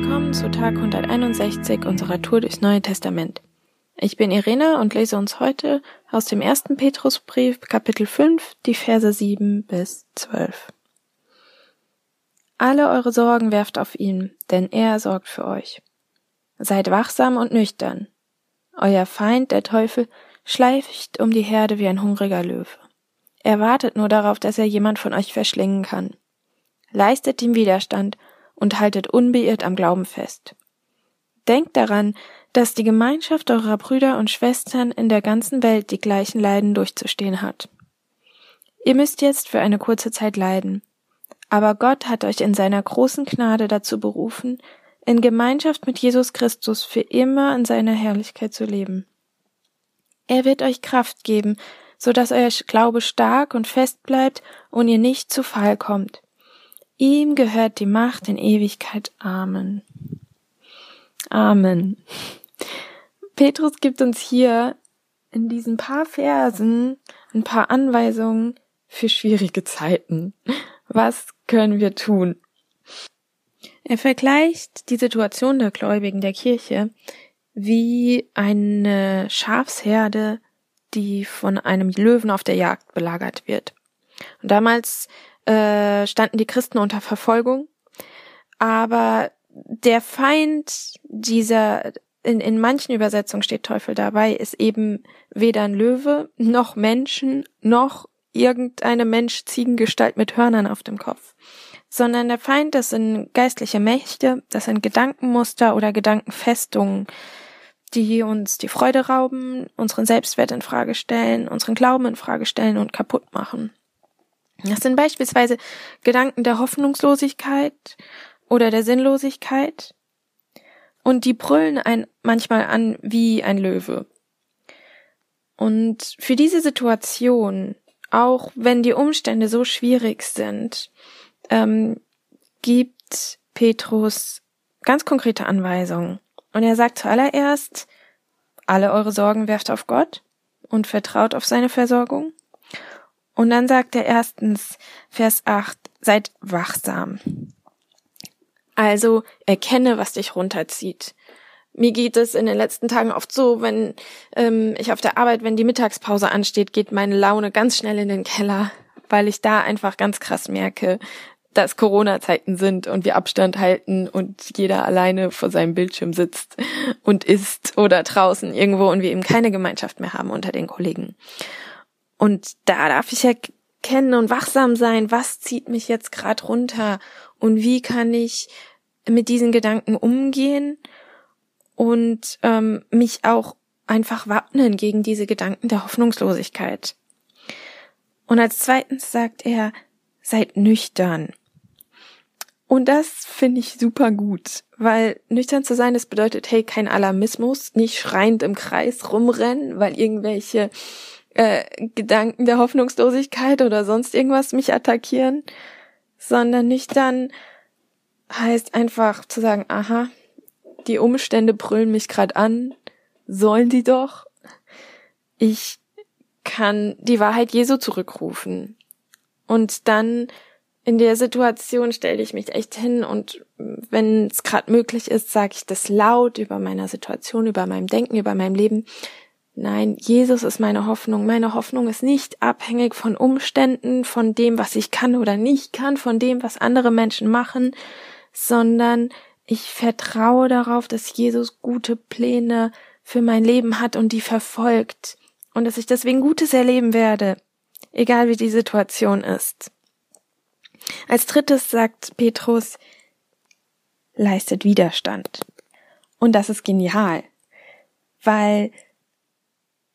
Willkommen zu Tag 161 unserer Tour durchs Neue Testament. Ich bin Irene und lese uns heute aus dem ersten Petrusbrief Kapitel 5 die Verse 7 bis 12. Alle eure Sorgen werft auf ihn, denn er sorgt für euch. Seid wachsam und nüchtern. Euer Feind, der Teufel, schleift um die Herde wie ein hungriger Löwe. Er wartet nur darauf, dass er jemand von euch verschlingen kann. Leistet ihm Widerstand und haltet unbeirrt am Glauben fest. Denkt daran, dass die Gemeinschaft eurer Brüder und Schwestern in der ganzen Welt die gleichen Leiden durchzustehen hat. Ihr müsst jetzt für eine kurze Zeit leiden, aber Gott hat euch in seiner großen Gnade dazu berufen, in Gemeinschaft mit Jesus Christus für immer in seiner Herrlichkeit zu leben. Er wird euch Kraft geben, so dass euer Glaube stark und fest bleibt und ihr nicht zu Fall kommt. Ihm gehört die Macht in Ewigkeit. Amen. Amen. Petrus gibt uns hier in diesen paar Versen ein paar Anweisungen für schwierige Zeiten. Was können wir tun? Er vergleicht die Situation der Gläubigen der Kirche wie eine Schafsherde, die von einem Löwen auf der Jagd belagert wird. Und damals äh, standen die Christen unter Verfolgung, aber der Feind dieser, in, in manchen Übersetzungen steht Teufel dabei, ist eben weder ein Löwe, noch Menschen, noch irgendeine Mensch-Ziegengestalt mit Hörnern auf dem Kopf. Sondern der Feind, das sind geistliche Mächte, das sind Gedankenmuster oder Gedankenfestungen, die uns die Freude rauben, unseren Selbstwert in Frage stellen, unseren Glauben in Frage stellen und kaputt machen. Das sind beispielsweise Gedanken der Hoffnungslosigkeit oder der Sinnlosigkeit. Und die brüllen ein manchmal an wie ein Löwe. Und für diese Situation, auch wenn die Umstände so schwierig sind, ähm, gibt Petrus ganz konkrete Anweisungen. Und er sagt zuallererst, alle eure Sorgen werft auf Gott und vertraut auf seine Versorgung. Und dann sagt er erstens, Vers 8, seid wachsam. Also erkenne, was dich runterzieht. Mir geht es in den letzten Tagen oft so, wenn ähm, ich auf der Arbeit, wenn die Mittagspause ansteht, geht meine Laune ganz schnell in den Keller, weil ich da einfach ganz krass merke, dass Corona-Zeiten sind und wir Abstand halten und jeder alleine vor seinem Bildschirm sitzt und isst oder draußen irgendwo und wir eben keine Gemeinschaft mehr haben unter den Kollegen. Und da darf ich erkennen und wachsam sein, was zieht mich jetzt gerade runter und wie kann ich mit diesen Gedanken umgehen und ähm, mich auch einfach wappnen gegen diese Gedanken der Hoffnungslosigkeit. Und als zweitens sagt er, seid nüchtern. Und das finde ich super gut, weil nüchtern zu sein, das bedeutet, hey, kein Alarmismus, nicht schreiend im Kreis rumrennen, weil irgendwelche äh, Gedanken der Hoffnungslosigkeit oder sonst irgendwas mich attackieren, sondern nüchtern heißt einfach zu sagen, aha, die Umstände brüllen mich gerade an, sollen die doch. Ich kann die Wahrheit Jesu zurückrufen. Und dann in der Situation stelle ich mich echt hin und wenn es gerade möglich ist, sage ich das laut über meiner Situation, über meinem Denken, über meinem Leben. Nein, Jesus ist meine Hoffnung. Meine Hoffnung ist nicht abhängig von Umständen, von dem, was ich kann oder nicht kann, von dem, was andere Menschen machen, sondern ich vertraue darauf, dass Jesus gute Pläne für mein Leben hat und die verfolgt und dass ich deswegen Gutes erleben werde, egal wie die Situation ist. Als drittes sagt Petrus, leistet Widerstand. Und das ist genial, weil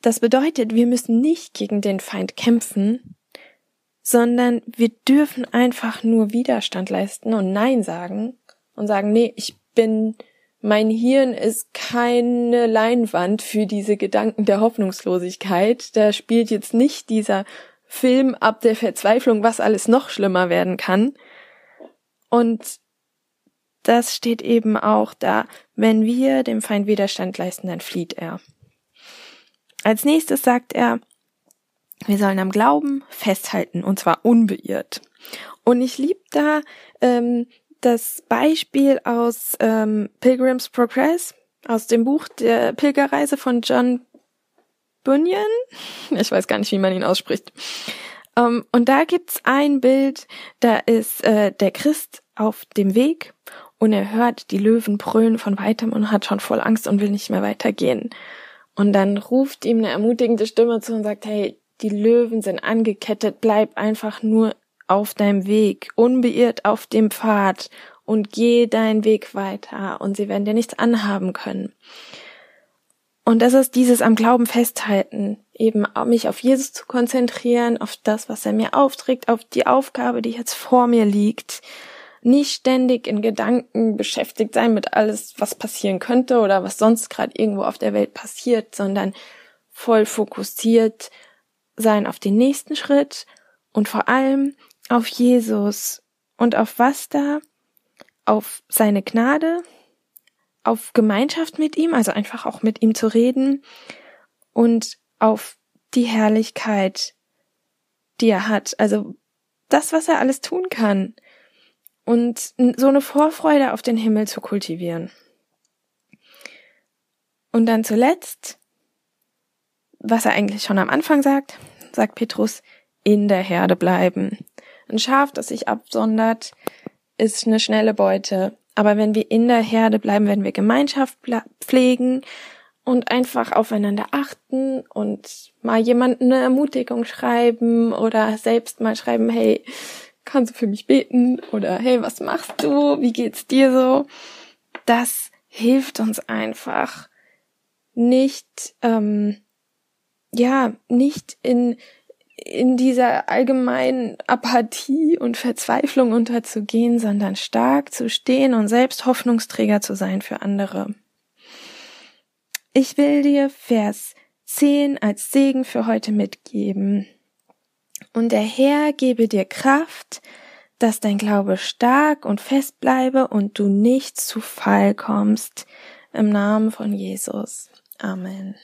das bedeutet, wir müssen nicht gegen den Feind kämpfen, sondern wir dürfen einfach nur Widerstand leisten und Nein sagen und sagen, nee, ich bin, mein Hirn ist keine Leinwand für diese Gedanken der Hoffnungslosigkeit. Da spielt jetzt nicht dieser Film ab der Verzweiflung, was alles noch schlimmer werden kann. Und das steht eben auch da, wenn wir dem Feind Widerstand leisten, dann flieht er. Als nächstes sagt er, wir sollen am Glauben festhalten und zwar unbeirrt. Und ich lieb da ähm, das Beispiel aus ähm, Pilgrim's Progress, aus dem Buch der Pilgerreise von John Bunyan. Ich weiß gar nicht, wie man ihn ausspricht. Ähm, und da gibt's ein Bild, da ist äh, der Christ auf dem Weg und er hört die Löwen brüllen von weitem und hat schon voll Angst und will nicht mehr weitergehen. Und dann ruft ihm eine ermutigende Stimme zu und sagt, hey, die Löwen sind angekettet, bleib einfach nur auf deinem Weg, unbeirrt auf dem Pfad und geh deinen Weg weiter und sie werden dir nichts anhaben können. Und das ist dieses am Glauben festhalten, eben mich auf Jesus zu konzentrieren, auf das, was er mir aufträgt, auf die Aufgabe, die jetzt vor mir liegt. Nicht ständig in Gedanken beschäftigt sein mit alles, was passieren könnte oder was sonst gerade irgendwo auf der Welt passiert, sondern voll fokussiert sein auf den nächsten Schritt und vor allem auf Jesus und auf was da? Auf seine Gnade, auf Gemeinschaft mit ihm, also einfach auch mit ihm zu reden und auf die Herrlichkeit, die er hat, also das, was er alles tun kann und so eine Vorfreude auf den Himmel zu kultivieren. Und dann zuletzt, was er eigentlich schon am Anfang sagt, sagt Petrus, in der Herde bleiben. Ein Schaf, das sich absondert, ist eine schnelle Beute. Aber wenn wir in der Herde bleiben, wenn wir Gemeinschaft pflegen und einfach aufeinander achten und mal jemanden eine Ermutigung schreiben oder selbst mal schreiben, hey, kannst du für mich beten? Oder hey, was machst du? Wie geht's dir so? Das hilft uns einfach nicht, ähm, ja, nicht in in dieser allgemeinen Apathie und Verzweiflung unterzugehen, sondern stark zu stehen und selbst Hoffnungsträger zu sein für andere. Ich will dir Vers 10 als Segen für heute mitgeben. Und der Herr gebe dir Kraft, dass dein Glaube stark und fest bleibe und du nicht zu Fall kommst. Im Namen von Jesus. Amen.